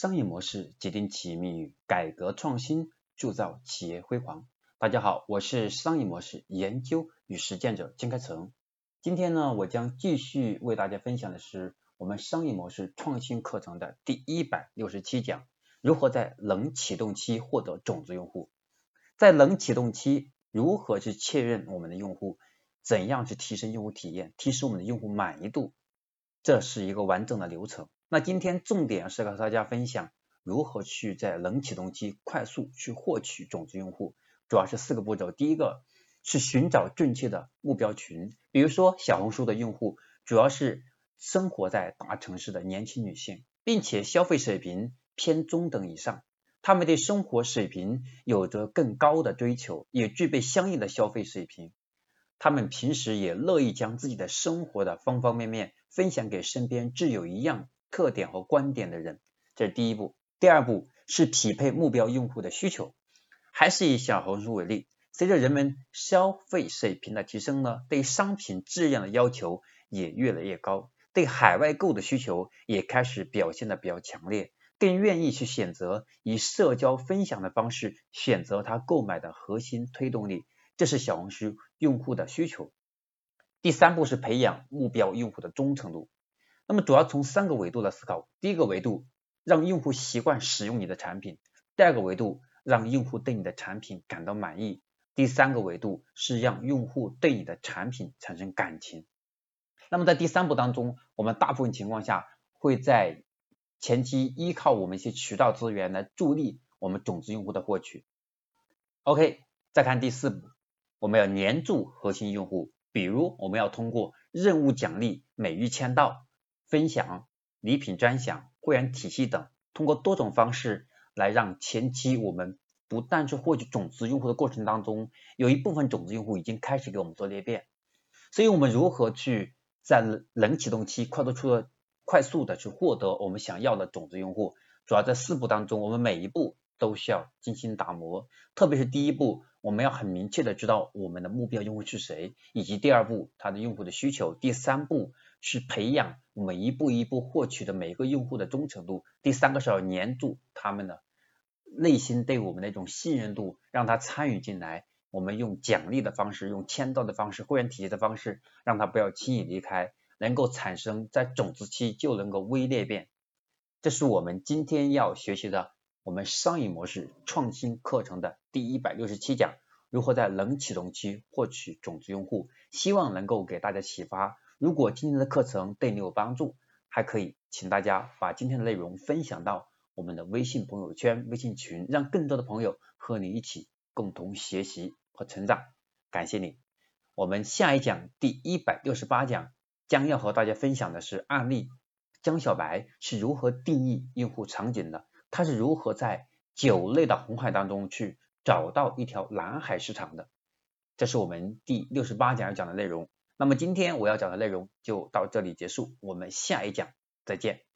商业模式决定企业命运，改革创新铸造企业辉煌。大家好，我是商业模式研究与实践者金开成。今天呢，我将继续为大家分享的是我们商业模式创新课程的第一百六十七讲：如何在冷启动期获得种子用户。在冷启动期，如何去确认我们的用户？怎样去提升用户体验，提升我们的用户满意度？这是一个完整的流程。那今天重点是和大家分享如何去在冷启动期快速去获取种子用户，主要是四个步骤。第一个是寻找正确的目标群，比如说小红书的用户主要是生活在大城市的年轻女性，并且消费水平偏中等以上，他们对生活水平有着更高的追求，也具备相应的消费水平。他们平时也乐意将自己的生活的方方面面分享给身边挚友一样特点和观点的人，这是第一步。第二步是匹配目标用户的需求，还是以小红书为例，随着人们消费水平的提升呢，对商品质量的要求也越来越高，对海外购的需求也开始表现的比较强烈，更愿意去选择以社交分享的方式选择他购买的核心推动力。这是小红书用户的需求。第三步是培养目标用户的忠诚度。那么主要从三个维度来思考。第一个维度，让用户习惯使用你的产品；第二个维度，让用户对你的产品感到满意；第三个维度是让用户对你的产品产生感情。那么在第三步当中，我们大部分情况下会在前期依靠我们一些渠道资源来助力我们种子用户的获取。OK，再看第四步。我们要黏住核心用户，比如我们要通过任务奖励、每日签到、分享、礼品专享、会员体系等，通过多种方式来让前期我们不但是获取种子用户的过程当中，有一部分种子用户已经开始给我们做裂变。所以，我们如何去在冷启动期快速出快速的去获得我们想要的种子用户？主要在四步当中，我们每一步都需要精心打磨，特别是第一步。我们要很明确的知道我们的目标用户是谁，以及第二步他的用户的需求，第三步是培养我们一步一步获取的每一个用户的忠诚度，第三个是要黏住他们的内心对我们的一种信任度，让他参与进来。我们用奖励的方式，用签到的方式，会员体系的方式，让他不要轻易离开，能够产生在种子期就能够微裂变。这是我们今天要学习的。我们商业模式创新课程的第一百六十七讲，如何在冷启动期获取种子用户，希望能够给大家启发。如果今天的课程对你有帮助，还可以请大家把今天的内容分享到我们的微信朋友圈、微信群，让更多的朋友和你一起共同学习和成长。感谢你。我们下一讲第一百六十八讲将要和大家分享的是案例，江小白是如何定义用户场景的。他是如何在酒类的红海当中去找到一条蓝海市场的？这是我们第六十八讲要讲的内容。那么今天我要讲的内容就到这里结束，我们下一讲再见。